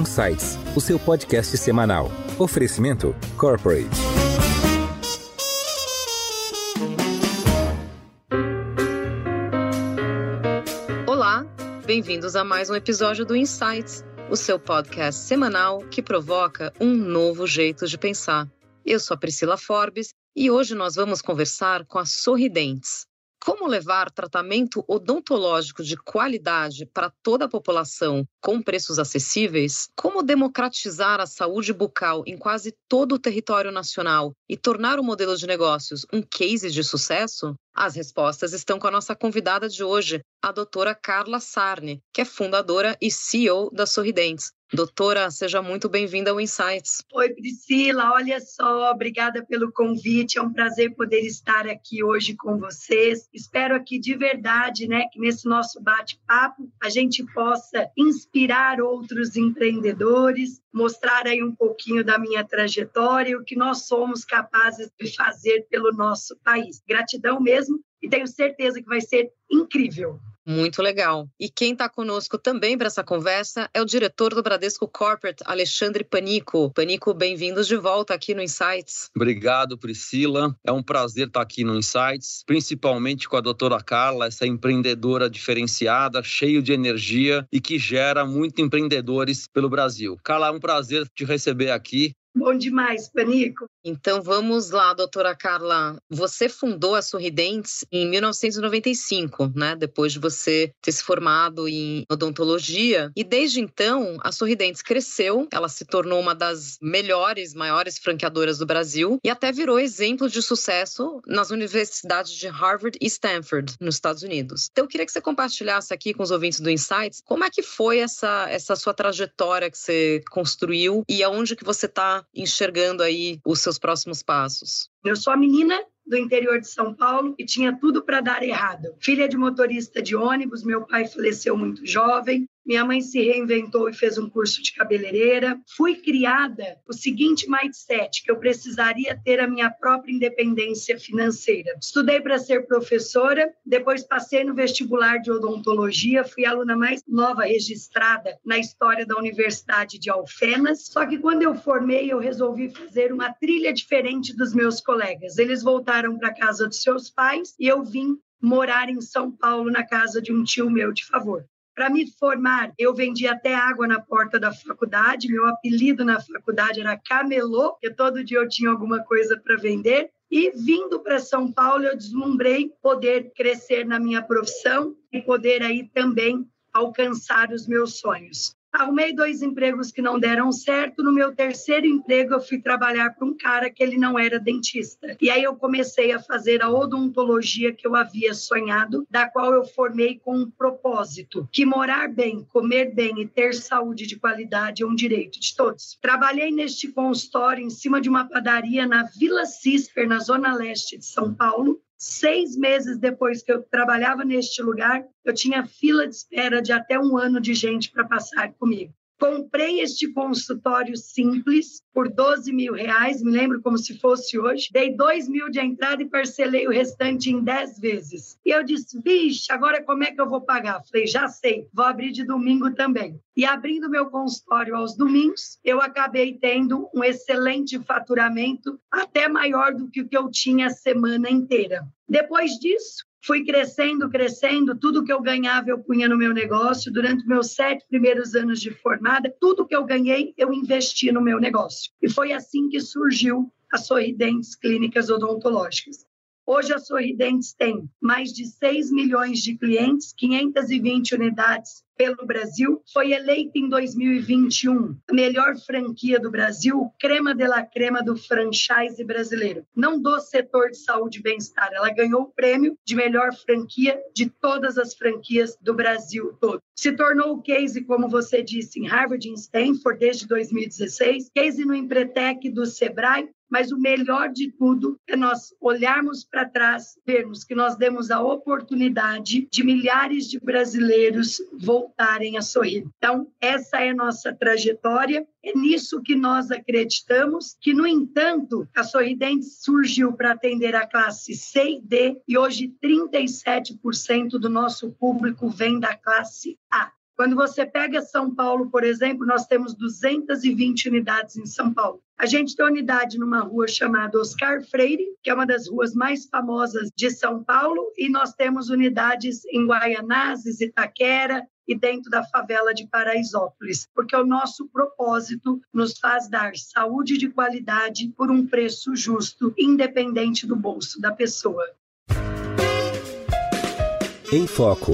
Insights, o seu podcast semanal. Oferecimento Corporate. Olá, bem-vindos a mais um episódio do Insights, o seu podcast semanal que provoca um novo jeito de pensar. Eu sou a Priscila Forbes e hoje nós vamos conversar com a Sorridentes. Como levar tratamento odontológico de qualidade para toda a população com preços acessíveis? Como democratizar a saúde bucal em quase todo o território nacional e tornar o modelo de negócios um case de sucesso? As respostas estão com a nossa convidada de hoje, a doutora Carla Sarne, que é fundadora e CEO da Sorridentes. Doutora, seja muito bem-vinda ao Insights. Oi, Priscila, olha só, obrigada pelo convite. É um prazer poder estar aqui hoje com vocês. Espero aqui de verdade, né, que nesse nosso bate-papo a gente possa inspirar outros empreendedores, mostrar aí um pouquinho da minha trajetória e o que nós somos capazes de fazer pelo nosso país. Gratidão mesmo e tenho certeza que vai ser incrível. Muito legal. E quem está conosco também para essa conversa é o diretor do Bradesco Corporate, Alexandre Panico. Panico, bem-vindos de volta aqui no Insights. Obrigado, Priscila. É um prazer estar aqui no Insights, principalmente com a doutora Carla, essa empreendedora diferenciada, cheio de energia e que gera muito empreendedores pelo Brasil. Carla, é um prazer te receber aqui. Bom demais, Panico. Então vamos lá, doutora Carla. Você fundou a Sorridentes em 1995, né? Depois de você ter se formado em odontologia. E desde então, a Sorridentes cresceu, ela se tornou uma das melhores, maiores franqueadoras do Brasil e até virou exemplo de sucesso nas universidades de Harvard e Stanford, nos Estados Unidos. Então eu queria que você compartilhasse aqui com os ouvintes do Insights como é que foi essa, essa sua trajetória que você construiu e aonde que você está enxergando aí os seus próximos passos? Eu sou a menina do interior de São Paulo e tinha tudo para dar errado. Filha de motorista de ônibus, meu pai faleceu muito jovem, minha mãe se reinventou e fez um curso de cabeleireira. Fui criada o seguinte mindset, que eu precisaria ter a minha própria independência financeira. Estudei para ser professora, depois passei no vestibular de odontologia, fui a aluna mais nova registrada na história da Universidade de Alfenas. Só que quando eu formei, eu resolvi fazer uma trilha diferente dos meus colegas. Eles voltaram para casa dos seus pais e eu vim morar em São Paulo na casa de um tio meu de favor. Para me formar, eu vendi até água na porta da faculdade. Meu apelido na faculdade era Camelô, porque todo dia eu tinha alguma coisa para vender. E vindo para São Paulo, eu deslumbrei poder crescer na minha profissão e poder aí também alcançar os meus sonhos. Arrumei dois empregos que não deram certo. No meu terceiro emprego, eu fui trabalhar para um cara que ele não era dentista. E aí eu comecei a fazer a odontologia que eu havia sonhado, da qual eu formei com um propósito: que morar bem, comer bem e ter saúde de qualidade é um direito de todos. Trabalhei neste consultório em cima de uma padaria na Vila Cisper, na zona leste de São Paulo, Seis meses depois que eu trabalhava neste lugar, eu tinha fila de espera de até um ano de gente para passar comigo. Comprei este consultório simples por 12 mil reais, me lembro como se fosse hoje. Dei 2 mil de entrada e parcelei o restante em 10 vezes. E eu disse, vixe, agora como é que eu vou pagar? Falei, já sei, vou abrir de domingo também. E abrindo meu consultório aos domingos, eu acabei tendo um excelente faturamento, até maior do que o que eu tinha a semana inteira. Depois disso, Fui crescendo, crescendo, tudo que eu ganhava eu punha no meu negócio. Durante meus sete primeiros anos de formada, tudo que eu ganhei eu investi no meu negócio. E foi assim que surgiu a Sorridentes Clínicas Odontológicas. Hoje a Sorridentes tem mais de 6 milhões de clientes, 520 unidades pelo Brasil, foi eleita em 2021 a melhor franquia do Brasil, crema de la crema do franchise brasileiro. Não do setor de saúde e bem-estar, ela ganhou o prêmio de melhor franquia de todas as franquias do Brasil todo. Se tornou o case, como você disse, em Harvard e Stanford desde 2016, case no Empretec do Sebrae, mas o melhor de tudo é nós olharmos para trás, vermos que nós demos a oportunidade de milhares de brasileiros voltarem a sorrir. Então, essa é nossa trajetória, é nisso que nós acreditamos, que, no entanto, a Sorridentes surgiu para atender a classe C e D, e hoje 37% do nosso público vem da classe A. Quando você pega São Paulo, por exemplo, nós temos 220 unidades em São Paulo. A gente tem unidade numa rua chamada Oscar Freire, que é uma das ruas mais famosas de São Paulo, e nós temos unidades em Guaianazes, Itaquera, e dentro da favela de Paraisópolis, porque o nosso propósito nos faz dar saúde de qualidade por um preço justo, independente do bolso da pessoa. Em Foco.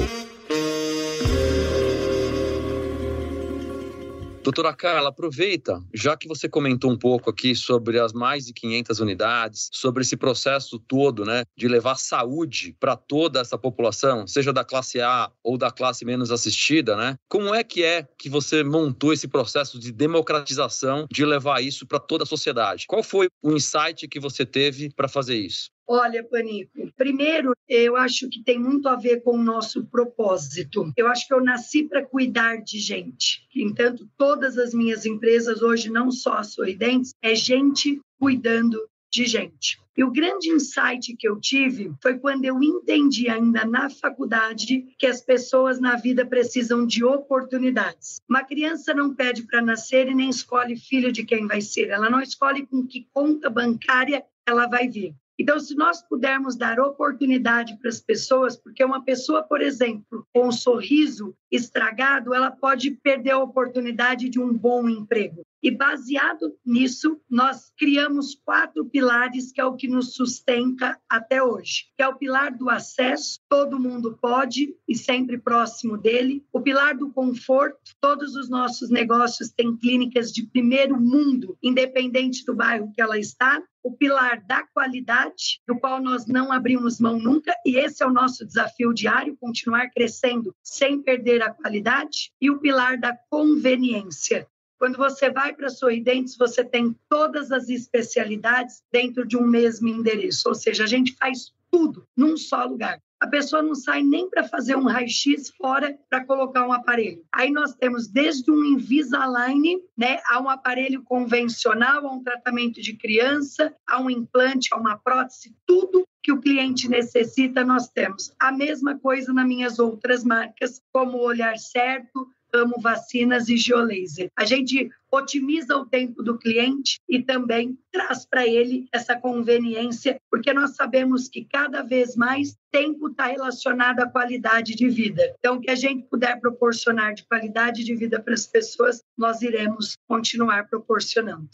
Doutora Carla, aproveita, já que você comentou um pouco aqui sobre as mais de 500 unidades, sobre esse processo todo, né, de levar saúde para toda essa população, seja da classe A ou da classe menos assistida, né? Como é que é que você montou esse processo de democratização, de levar isso para toda a sociedade? Qual foi o insight que você teve para fazer isso? Olha, Panico, primeiro, eu acho que tem muito a ver com o nosso propósito. Eu acho que eu nasci para cuidar de gente. Entanto, todas as minhas empresas hoje, não só a Sorridentes, é gente cuidando de gente. E o grande insight que eu tive foi quando eu entendi ainda na faculdade que as pessoas na vida precisam de oportunidades. Uma criança não pede para nascer e nem escolhe filho de quem vai ser. Ela não escolhe com que conta bancária ela vai vir. Então, se nós pudermos dar oportunidade para as pessoas, porque uma pessoa, por exemplo, com um sorriso estragado, ela pode perder a oportunidade de um bom emprego. E baseado nisso, nós criamos quatro pilares que é o que nos sustenta até hoje. Que é o pilar do acesso, todo mundo pode e sempre próximo dele. O pilar do conforto, todos os nossos negócios têm clínicas de primeiro mundo, independente do bairro que ela está o pilar da qualidade, do qual nós não abrimos mão nunca, e esse é o nosso desafio diário, continuar crescendo sem perder a qualidade, e o pilar da conveniência. Quando você vai para Sorridentes, você tem todas as especialidades dentro de um mesmo endereço, ou seja, a gente faz tudo num só lugar a pessoa não sai nem para fazer um raio-x fora para colocar um aparelho. Aí nós temos desde um Invisalign, né, a um aparelho convencional, a um tratamento de criança, a um implante, a uma prótese, tudo que o cliente necessita, nós temos. A mesma coisa nas minhas outras marcas, como o Olhar Certo, Amo Vacinas e Geolaser. A gente otimiza o tempo do cliente e também traz para ele essa conveniência, porque nós sabemos que cada vez mais tempo está relacionado à qualidade de vida. Então, o que a gente puder proporcionar de qualidade de vida para as pessoas, nós iremos continuar proporcionando.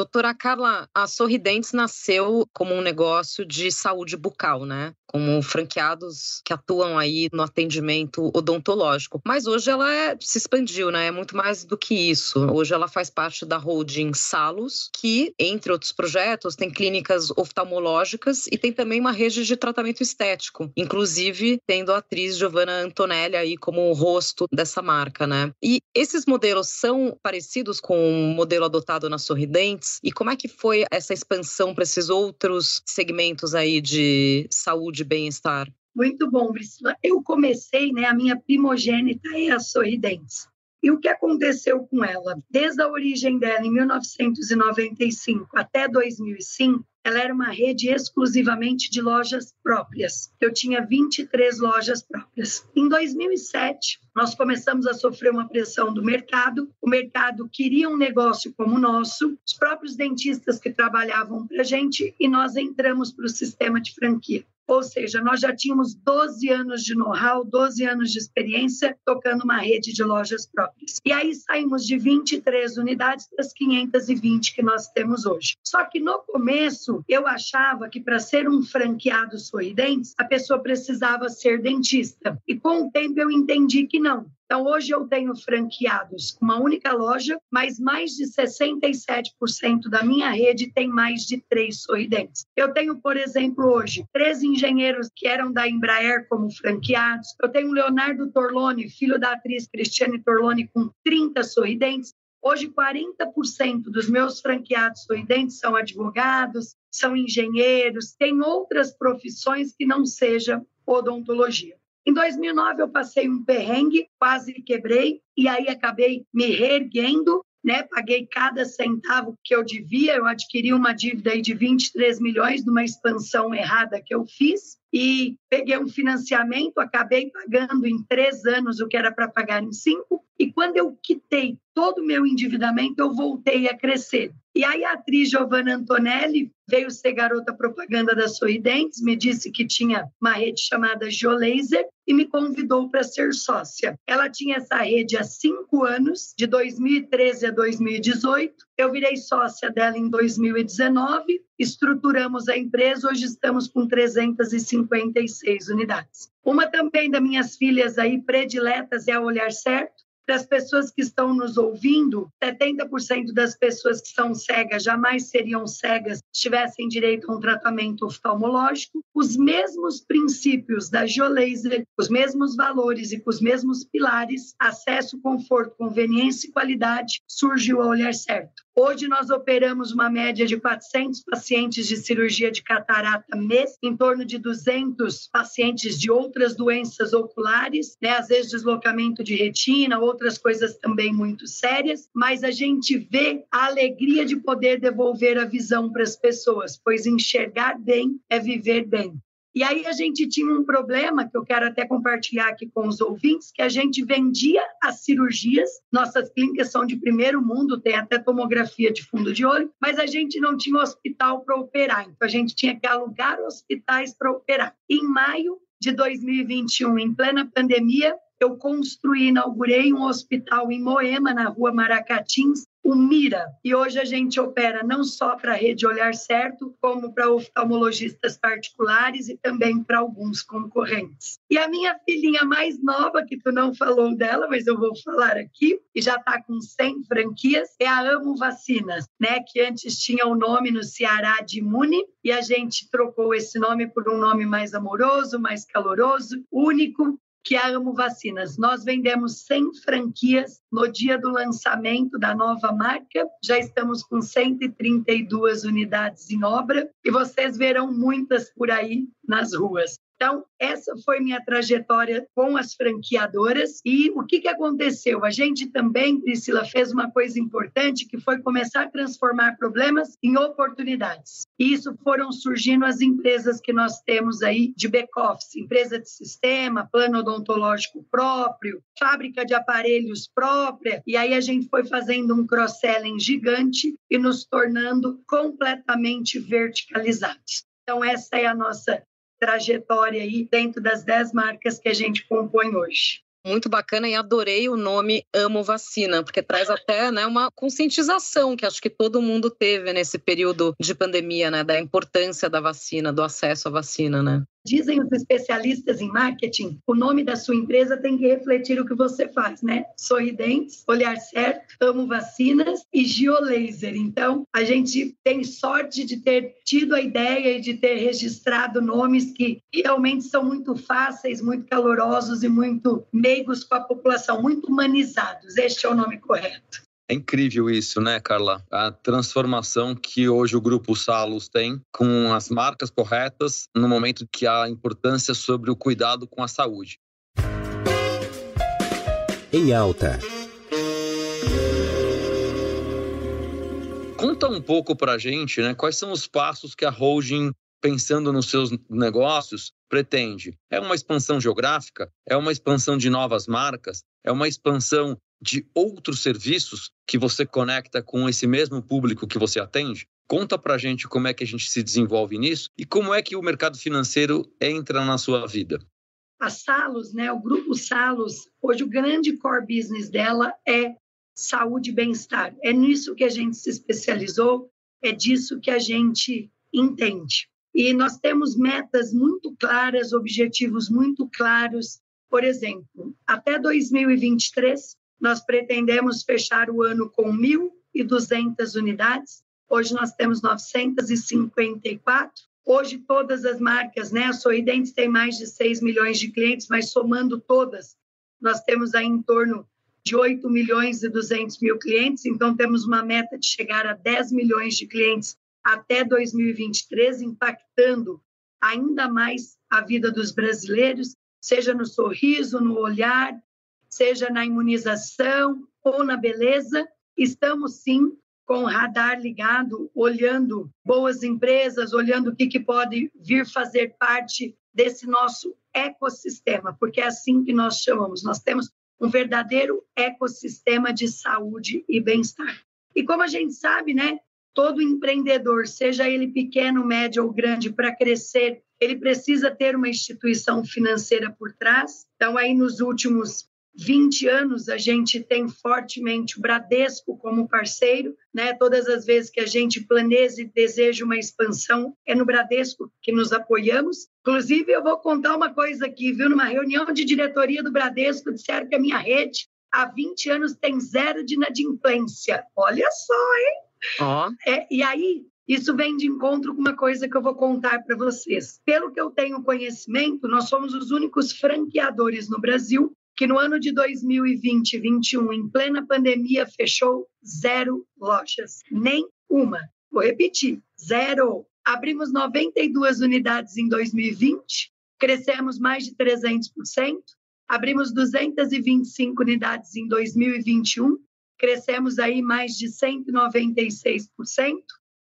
Doutora Carla, a Sorridentes nasceu como um negócio de saúde bucal, né? como franqueados que atuam aí no atendimento odontológico. Mas hoje ela é, se expandiu, né? É muito mais do que isso. Hoje ela faz parte da holding Salos, que, entre outros projetos, tem clínicas oftalmológicas e tem também uma rede de tratamento estético, inclusive tendo a atriz Giovanna Antonelli aí como o rosto dessa marca, né? E esses modelos são parecidos com o modelo adotado na Sorridentes? E como é que foi essa expansão para esses outros segmentos aí de saúde de bem-estar? Muito bom, Priscila. Eu comecei, né, a minha primogênita é a Sorridentes. E o que aconteceu com ela? Desde a origem dela, em 1995 até 2005, ela era uma rede exclusivamente de lojas próprias. Eu tinha 23 lojas próprias. Em 2007, nós começamos a sofrer uma pressão do mercado. O mercado queria um negócio como o nosso, os próprios dentistas que trabalhavam para a gente, e nós entramos para o sistema de franquia. Ou seja, nós já tínhamos 12 anos de know-how, 12 anos de experiência tocando uma rede de lojas próprias. E aí saímos de 23 unidades para as 520 que nós temos hoje. Só que no começo eu achava que para ser um franqueado sorridentes, a pessoa precisava ser dentista. E com o tempo eu entendi que não. Então, hoje eu tenho franqueados com uma única loja, mas mais de 67% da minha rede tem mais de três sorridentes. Eu tenho, por exemplo, hoje, três engenheiros que eram da Embraer como franqueados. Eu tenho Leonardo Torlone, filho da atriz Cristiane Torlone, com 30 sorridentes. Hoje, 40% dos meus franqueados sorridentes são advogados, são engenheiros, têm outras profissões que não seja odontologia. Em 2009 eu passei um perrengue, quase quebrei e aí acabei me reerguendo, né? Paguei cada centavo que eu devia, eu adquiri uma dívida de 23 milhões numa expansão errada que eu fiz. E peguei um financiamento, acabei pagando em três anos o que era para pagar em cinco, e quando eu quitei todo o meu endividamento, eu voltei a crescer. E aí a atriz Giovanna Antonelli veio ser garota propaganda da Sorridentes, me disse que tinha uma rede chamada Geolaser e me convidou para ser sócia. Ela tinha essa rede há cinco anos, de 2013 a 2018. Eu virei sócia dela em 2019, estruturamos a empresa, hoje estamos com 356 unidades. Uma também das minhas filhas aí prediletas é a Olhar Certo, das pessoas que estão nos ouvindo, 70% das pessoas que são cegas jamais seriam cegas se tivessem direito a um tratamento oftalmológico. Os mesmos princípios da Geolaser, os mesmos valores e com os mesmos pilares, acesso, conforto, conveniência e qualidade, surgiu a olhar certo. Hoje nós operamos uma média de 400 pacientes de cirurgia de catarata mês, em torno de 200 pacientes de outras doenças oculares, né? às vezes deslocamento de retina, outras coisas também muito sérias, mas a gente vê a alegria de poder devolver a visão para as pessoas, pois enxergar bem é viver bem. E aí a gente tinha um problema que eu quero até compartilhar aqui com os ouvintes, que a gente vendia as cirurgias, nossas clínicas são de primeiro mundo, tem até tomografia de fundo de olho, mas a gente não tinha hospital para operar, então a gente tinha que alugar hospitais para operar. Em maio de 2021, em plena pandemia, eu construí, inaugurei um hospital em Moema, na rua Maracatins, o Mira. E hoje a gente opera não só para a rede Olhar Certo, como para oftalmologistas particulares e também para alguns concorrentes. E a minha filhinha mais nova, que tu não falou dela, mas eu vou falar aqui, e já está com 100 franquias, é a Amo Vacinas, né? que antes tinha o nome no Ceará de Imune, e a gente trocou esse nome por um nome mais amoroso, mais caloroso, único, que é a Amo Vacinas. Nós vendemos 100 franquias no dia do lançamento da nova marca. Já estamos com 132 unidades em obra e vocês verão muitas por aí nas ruas. Então, essa foi minha trajetória com as franqueadoras. E o que, que aconteceu? A gente também, Priscila, fez uma coisa importante que foi começar a transformar problemas em oportunidades. E isso foram surgindo as empresas que nós temos aí de back-office, empresa de sistema, plano odontológico próprio, fábrica de aparelhos própria. E aí a gente foi fazendo um cross-selling gigante e nos tornando completamente verticalizados. Então, essa é a nossa trajetória aí dentro das 10 marcas que a gente compõe hoje. Muito bacana e adorei o nome Amo Vacina, porque traz até né, uma conscientização que acho que todo mundo teve nesse período de pandemia, né, da importância da vacina, do acesso à vacina, né? Dizem os especialistas em marketing, o nome da sua empresa tem que refletir o que você faz, né? Sorridentes, Olhar Certo, Amo Vacinas e Geolaser. Então, a gente tem sorte de ter tido a ideia e de ter registrado nomes que realmente são muito fáceis, muito calorosos e muito meigos com a população, muito humanizados. Este é o nome correto. É incrível isso, né, Carla? A transformação que hoje o Grupo Salos tem com as marcas corretas no momento que há importância sobre o cuidado com a saúde. Em alta. Conta um pouco para a gente, né? Quais são os passos que a holding pensando nos seus negócios, pretende? É uma expansão geográfica? É uma expansão de novas marcas? É uma expansão de outros serviços que você conecta com esse mesmo público que você atende? Conta para gente como é que a gente se desenvolve nisso e como é que o mercado financeiro entra na sua vida. A Salos, né, o grupo Salos, hoje o grande core business dela é saúde e bem-estar. É nisso que a gente se especializou, é disso que a gente entende. E nós temos metas muito claras, objetivos muito claros. Por exemplo, até 2023, nós pretendemos fechar o ano com 1.200 unidades. Hoje nós temos 954. Hoje todas as marcas, né? A Sorridentes tem mais de 6 milhões de clientes, mas somando todas, nós temos aí em torno de 8 milhões e 200 mil clientes. Então temos uma meta de chegar a 10 milhões de clientes até 2023, impactando ainda mais a vida dos brasileiros, seja no sorriso, no olhar, seja na imunização ou na beleza, estamos sim com o radar ligado, olhando boas empresas, olhando o que, que pode vir fazer parte desse nosso ecossistema, porque é assim que nós chamamos. Nós temos um verdadeiro ecossistema de saúde e bem-estar. E como a gente sabe, né, todo empreendedor, seja ele pequeno, médio ou grande, para crescer, ele precisa ter uma instituição financeira por trás. Então, aí nos últimos 20 anos a gente tem fortemente o Bradesco como parceiro, né? Todas as vezes que a gente planeja e deseja uma expansão, é no Bradesco que nos apoiamos. Inclusive, eu vou contar uma coisa aqui, viu? Numa reunião de diretoria do Bradesco, disseram que a minha rede há 20 anos tem zero de inadimplência. Olha só, hein? Oh. É, e aí, isso vem de encontro com uma coisa que eu vou contar para vocês. Pelo que eu tenho conhecimento, nós somos os únicos franqueadores no Brasil que no ano de 2020 e 2021, em plena pandemia, fechou zero lojas, nem uma. Vou repetir, zero. Abrimos 92 unidades em 2020, crescemos mais de 300%, abrimos 225 unidades em 2021, crescemos aí mais de 196%,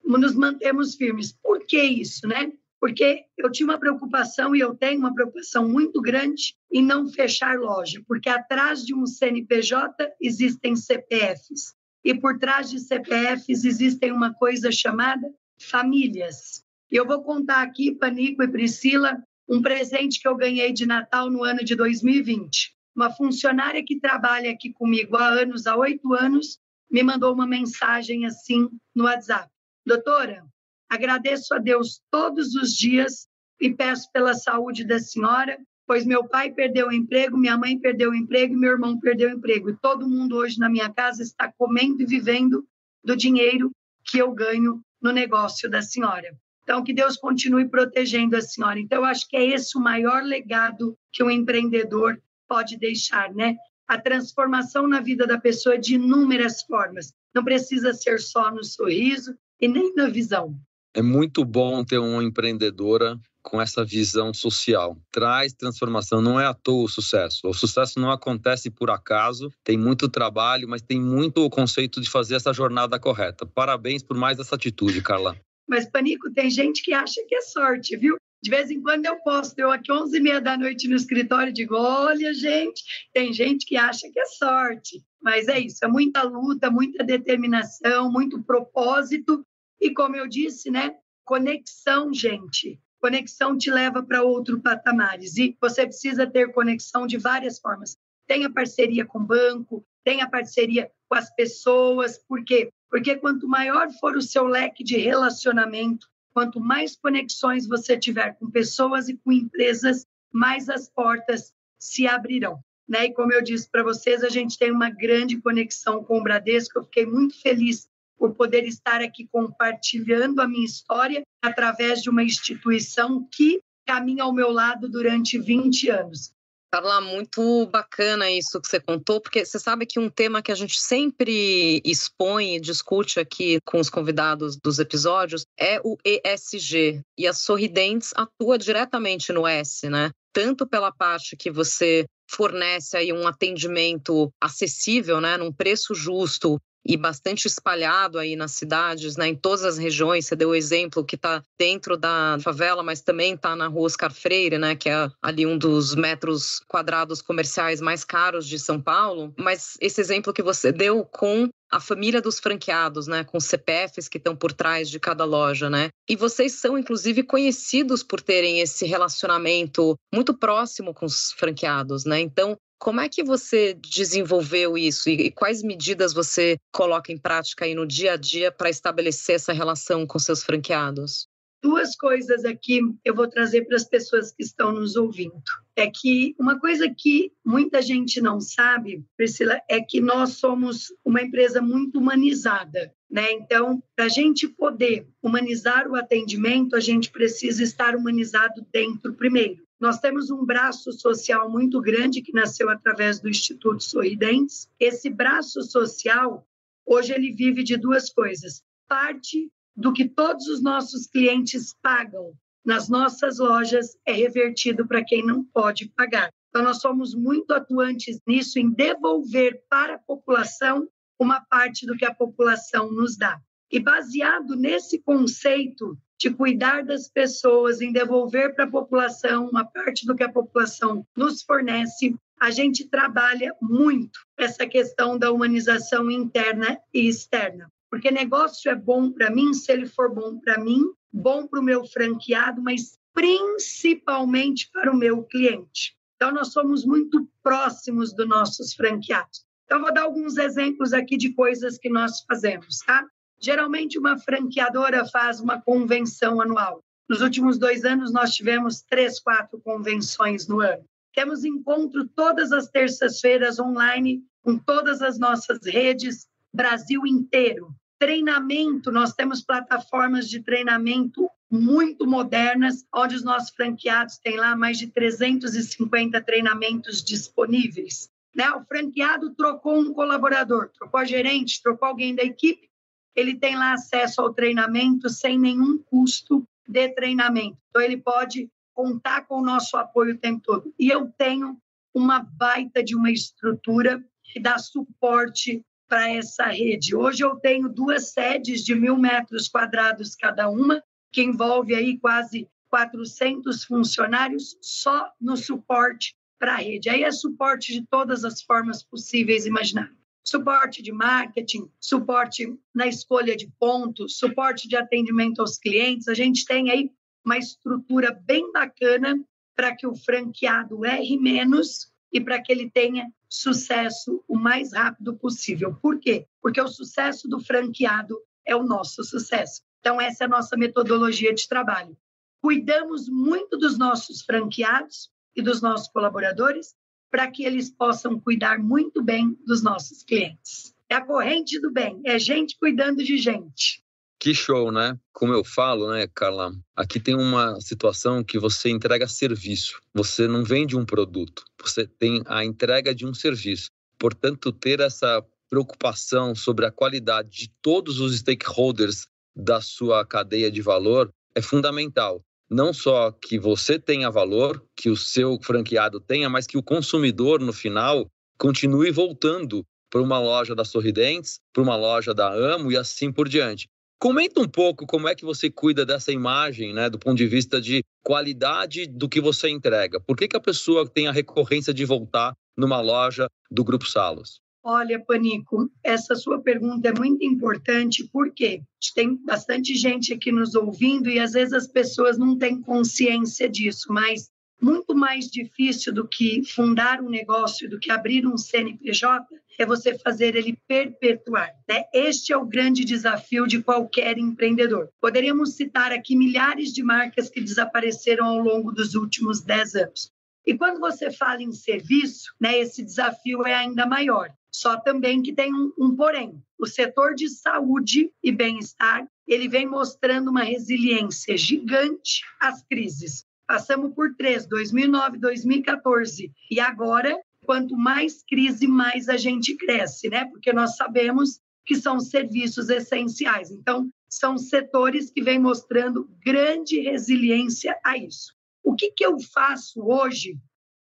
nos mantemos firmes. Por que isso, né? Porque eu tinha uma preocupação e eu tenho uma preocupação muito grande em não fechar loja, porque atrás de um CNPJ existem CPFs e por trás de CPFs existem uma coisa chamada famílias. Eu vou contar aqui, Panico e Priscila, um presente que eu ganhei de Natal no ano de 2020. Uma funcionária que trabalha aqui comigo há anos, há oito anos, me mandou uma mensagem assim no WhatsApp. Doutora, Agradeço a Deus todos os dias e peço pela saúde da senhora, pois meu pai perdeu o emprego, minha mãe perdeu o emprego e meu irmão perdeu o emprego. E todo mundo hoje na minha casa está comendo e vivendo do dinheiro que eu ganho no negócio da senhora. Então, que Deus continue protegendo a senhora. Então, eu acho que é esse o maior legado que um empreendedor pode deixar, né? A transformação na vida da pessoa de inúmeras formas. Não precisa ser só no sorriso e nem na visão. É muito bom ter uma empreendedora com essa visão social. Traz transformação, não é à toa o sucesso. O sucesso não acontece por acaso, tem muito trabalho, mas tem muito o conceito de fazer essa jornada correta. Parabéns por mais essa atitude, Carla. Mas, Panico, tem gente que acha que é sorte, viu? De vez em quando eu posto, eu aqui 11 e meia da noite no escritório digo, olha, gente, tem gente que acha que é sorte. Mas é isso, é muita luta, muita determinação, muito propósito e como eu disse, né? Conexão, gente. Conexão te leva para outro patamares e você precisa ter conexão de várias formas. Tenha parceria com o banco, tenha parceria com as pessoas, por quê? Porque quanto maior for o seu leque de relacionamento, quanto mais conexões você tiver com pessoas e com empresas, mais as portas se abrirão. Né? E como eu disse para vocês, a gente tem uma grande conexão com o Bradesco. Eu fiquei muito feliz por poder estar aqui compartilhando a minha história através de uma instituição que caminha ao meu lado durante 20 anos. Carla, muito bacana isso que você contou, porque você sabe que um tema que a gente sempre expõe e discute aqui com os convidados dos episódios é o ESG. E a Sorridentes atua diretamente no S, né? Tanto pela parte que você fornece aí um atendimento acessível, né, num preço justo e bastante espalhado aí nas cidades, né, em todas as regiões. Você deu o exemplo que está dentro da favela, mas também está na Rua Oscar Freire, né, que é ali um dos metros quadrados comerciais mais caros de São Paulo. Mas esse exemplo que você deu com a família dos franqueados, né, com CPFs que estão por trás de cada loja, né? E vocês são inclusive conhecidos por terem esse relacionamento muito próximo com os franqueados, né? Então, como é que você desenvolveu isso e, quais medidas você coloca em prática aí no dia a dia para estabelecer essa relação com seus franqueados? Duas coisas aqui eu vou trazer para as pessoas que estão nos ouvindo. É que uma coisa que muita gente não sabe, Priscila, é que nós somos uma empresa muito humanizada. Né? Então, para a gente poder humanizar o atendimento, a gente precisa estar humanizado dentro primeiro. Nós temos um braço social muito grande que nasceu através do Instituto Sorridentes. Esse braço social, hoje ele vive de duas coisas. Parte do que todos os nossos clientes pagam nas nossas lojas é revertido para quem não pode pagar. Então, nós somos muito atuantes nisso, em devolver para a população uma parte do que a população nos dá. E baseado nesse conceito de cuidar das pessoas, em devolver para a população uma parte do que a população nos fornece, a gente trabalha muito essa questão da humanização interna e externa. Porque negócio é bom para mim se ele for bom para mim, bom para o meu franqueado, mas principalmente para o meu cliente. Então, nós somos muito próximos dos nossos franqueados. Então, vou dar alguns exemplos aqui de coisas que nós fazemos, tá? Geralmente, uma franqueadora faz uma convenção anual. Nos últimos dois anos, nós tivemos três, quatro convenções no ano. Temos encontro todas as terças-feiras online com todas as nossas redes, Brasil inteiro. Treinamento, nós temos plataformas de treinamento muito modernas, onde os nossos franqueados têm lá mais de 350 treinamentos disponíveis. Né? O franqueado trocou um colaborador, trocou a gerente, trocou alguém da equipe, ele tem lá acesso ao treinamento sem nenhum custo de treinamento. Então, ele pode contar com o nosso apoio o tempo todo. E eu tenho uma baita de uma estrutura que dá suporte para essa rede. Hoje eu tenho duas sedes de mil metros quadrados cada uma, que envolve aí quase 400 funcionários só no suporte para a rede. Aí é suporte de todas as formas possíveis imaginar. Suporte de marketing, suporte na escolha de pontos, suporte de atendimento aos clientes. A gente tem aí uma estrutura bem bacana para que o franqueado erre menos e para que ele tenha sucesso o mais rápido possível. Por quê? Porque o sucesso do franqueado é o nosso sucesso. Então, essa é a nossa metodologia de trabalho. Cuidamos muito dos nossos franqueados e dos nossos colaboradores para que eles possam cuidar muito bem dos nossos clientes. É a corrente do bem, é gente cuidando de gente. Que show, né? Como eu falo, né, Carla? Aqui tem uma situação que você entrega serviço. Você não vende um produto, você tem a entrega de um serviço. Portanto, ter essa preocupação sobre a qualidade de todos os stakeholders da sua cadeia de valor é fundamental. Não só que você tenha valor, que o seu franqueado tenha, mas que o consumidor, no final, continue voltando para uma loja da Sorridentes, para uma loja da Amo e assim por diante. Comenta um pouco como é que você cuida dessa imagem, né, do ponto de vista de qualidade do que você entrega. Por que, que a pessoa tem a recorrência de voltar numa loja do Grupo Salos? Olha, Panico, essa sua pergunta é muito importante porque tem bastante gente aqui nos ouvindo e às vezes as pessoas não têm consciência disso, mas muito mais difícil do que fundar um negócio, do que abrir um CNPJ, é você fazer ele perpetuar. Né? Este é o grande desafio de qualquer empreendedor. Poderíamos citar aqui milhares de marcas que desapareceram ao longo dos últimos 10 anos. E quando você fala em serviço, né, esse desafio é ainda maior. Só também que tem um, um porém. O setor de saúde e bem-estar, ele vem mostrando uma resiliência gigante às crises. Passamos por três, 2009, 2014 e agora quanto mais crise, mais a gente cresce, né? Porque nós sabemos que são serviços essenciais. Então, são setores que vêm mostrando grande resiliência a isso. O que, que eu faço hoje?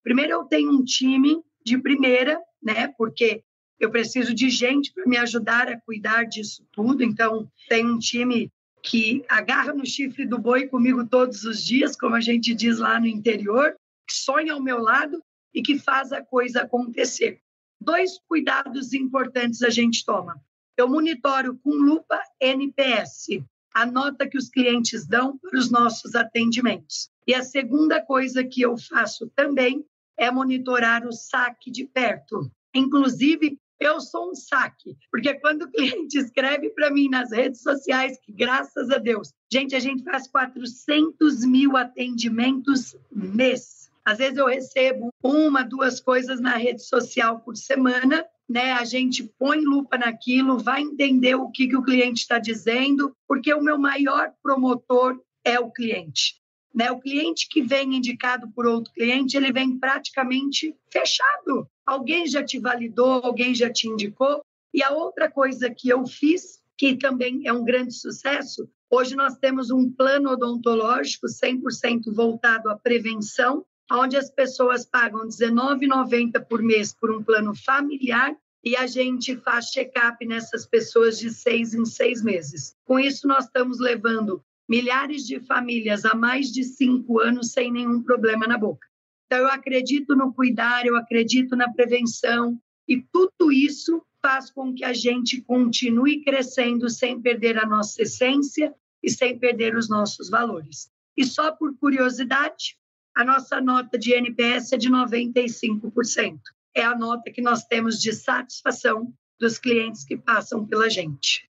Primeiro, eu tenho um time de primeira, né? Porque eu preciso de gente para me ajudar a cuidar disso tudo. Então, tem um time que agarra no chifre do boi comigo todos os dias, como a gente diz lá no interior, que sonha ao meu lado e que faz a coisa acontecer. Dois cuidados importantes a gente toma. Eu monitoro com lupa NPS, a nota que os clientes dão para os nossos atendimentos. E a segunda coisa que eu faço também é monitorar o saque de perto. Inclusive, eu sou um saque, porque quando o cliente escreve para mim nas redes sociais, que graças a Deus, gente, a gente faz 400 mil atendimentos mês às vezes eu recebo uma, duas coisas na rede social por semana, né? A gente põe lupa naquilo, vai entender o que, que o cliente está dizendo, porque o meu maior promotor é o cliente. Né? O cliente que vem indicado por outro cliente, ele vem praticamente fechado. Alguém já te validou, alguém já te indicou. E a outra coisa que eu fiz, que também é um grande sucesso, hoje nós temos um plano odontológico 100% voltado à prevenção, onde as pessoas pagam R$19,90 por mês por um plano familiar e a gente faz check-up nessas pessoas de seis em seis meses. Com isso, nós estamos levando milhares de famílias há mais de cinco anos sem nenhum problema na boca. Então, eu acredito no cuidar, eu acredito na prevenção, e tudo isso faz com que a gente continue crescendo sem perder a nossa essência e sem perder os nossos valores. E só por curiosidade, a nossa nota de NPS é de 95%. É a nota que nós temos de satisfação dos clientes que passam pela gente.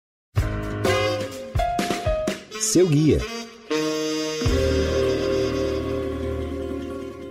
Seu guia.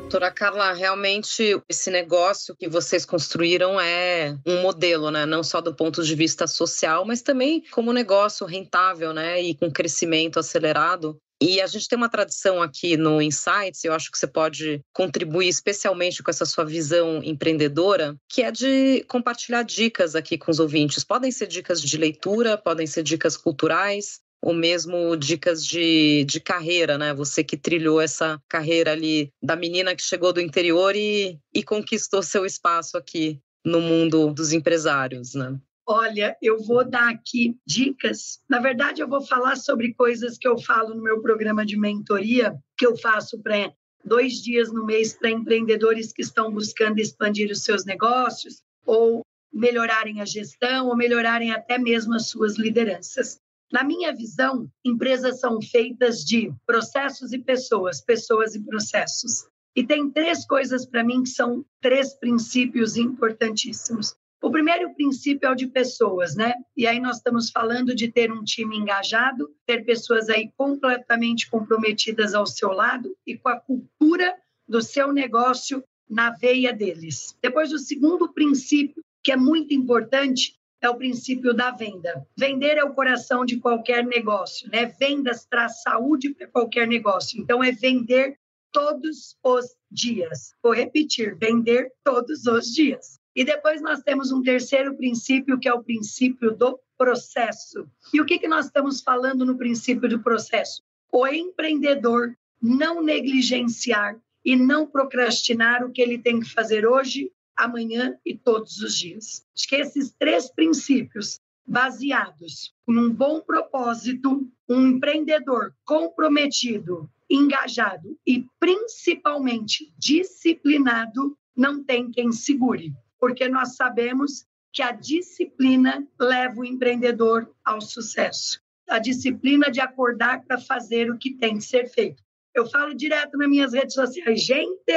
Doutora Carla, realmente esse negócio que vocês construíram é um modelo, né? Não só do ponto de vista social, mas também como negócio rentável, né? E com crescimento acelerado. E a gente tem uma tradição aqui no Insights, eu acho que você pode contribuir especialmente com essa sua visão empreendedora, que é de compartilhar dicas aqui com os ouvintes. Podem ser dicas de leitura, podem ser dicas culturais, ou mesmo dicas de, de carreira, né? Você que trilhou essa carreira ali da menina que chegou do interior e, e conquistou seu espaço aqui no mundo dos empresários, né? Olha, eu vou dar aqui dicas. Na verdade, eu vou falar sobre coisas que eu falo no meu programa de mentoria, que eu faço para dois dias no mês para empreendedores que estão buscando expandir os seus negócios ou melhorarem a gestão ou melhorarem até mesmo as suas lideranças. Na minha visão, empresas são feitas de processos e pessoas, pessoas e processos. E tem três coisas para mim que são três princípios importantíssimos. O primeiro princípio é o de pessoas, né? E aí nós estamos falando de ter um time engajado, ter pessoas aí completamente comprometidas ao seu lado e com a cultura do seu negócio na veia deles. Depois, o segundo princípio, que é muito importante, é o princípio da venda. Vender é o coração de qualquer negócio, né? Vendas traz saúde para qualquer negócio. Então é vender todos os dias. Vou repetir, vender todos os dias. E depois nós temos um terceiro princípio, que é o princípio do processo. E o que, que nós estamos falando no princípio do processo? O empreendedor não negligenciar e não procrastinar o que ele tem que fazer hoje amanhã e todos os dias. Acho que esses três princípios, baseados num bom propósito, um empreendedor comprometido, engajado e principalmente disciplinado, não tem quem segure, porque nós sabemos que a disciplina leva o empreendedor ao sucesso. A disciplina de acordar para fazer o que tem que ser feito. Eu falo direto nas minhas redes sociais, gente,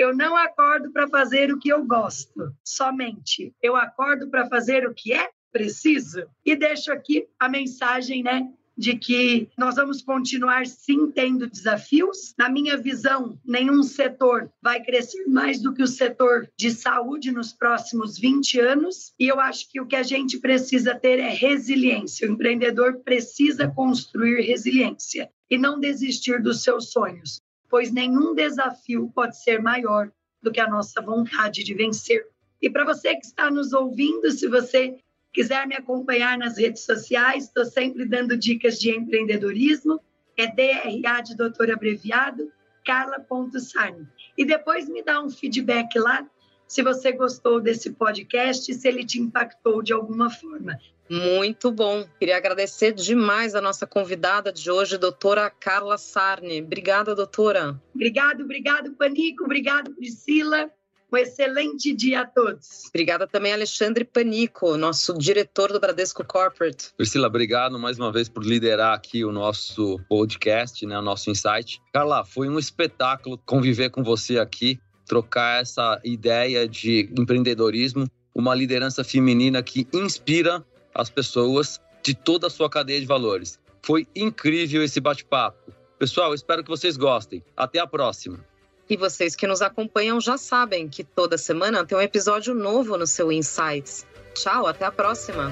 eu não acordo para fazer o que eu gosto, somente. Eu acordo para fazer o que é preciso. E deixo aqui a mensagem, né? de que nós vamos continuar sim tendo desafios. Na minha visão, nenhum setor vai crescer mais do que o setor de saúde nos próximos 20 anos, e eu acho que o que a gente precisa ter é resiliência. O empreendedor precisa construir resiliência e não desistir dos seus sonhos pois nenhum desafio pode ser maior do que a nossa vontade de vencer. E para você que está nos ouvindo, se você quiser me acompanhar nas redes sociais, estou sempre dando dicas de empreendedorismo, é DRA de doutor abreviado, carla.sarni. E depois me dá um feedback lá se você gostou desse podcast, se ele te impactou de alguma forma. Muito bom. Queria agradecer demais a nossa convidada de hoje, doutora Carla Sarni. Obrigada, doutora. Obrigado, obrigado, Panico. Obrigado, Priscila. Um excelente dia a todos. Obrigada também, Alexandre Panico, nosso diretor do Bradesco Corporate. Priscila, obrigado mais uma vez por liderar aqui o nosso podcast, né, o nosso insight. Carla, foi um espetáculo conviver com você aqui, trocar essa ideia de empreendedorismo, uma liderança feminina que inspira as pessoas de toda a sua cadeia de valores. Foi incrível esse bate-papo. Pessoal, espero que vocês gostem. Até a próxima. E vocês que nos acompanham já sabem que toda semana tem um episódio novo no seu Insights. Tchau, até a próxima.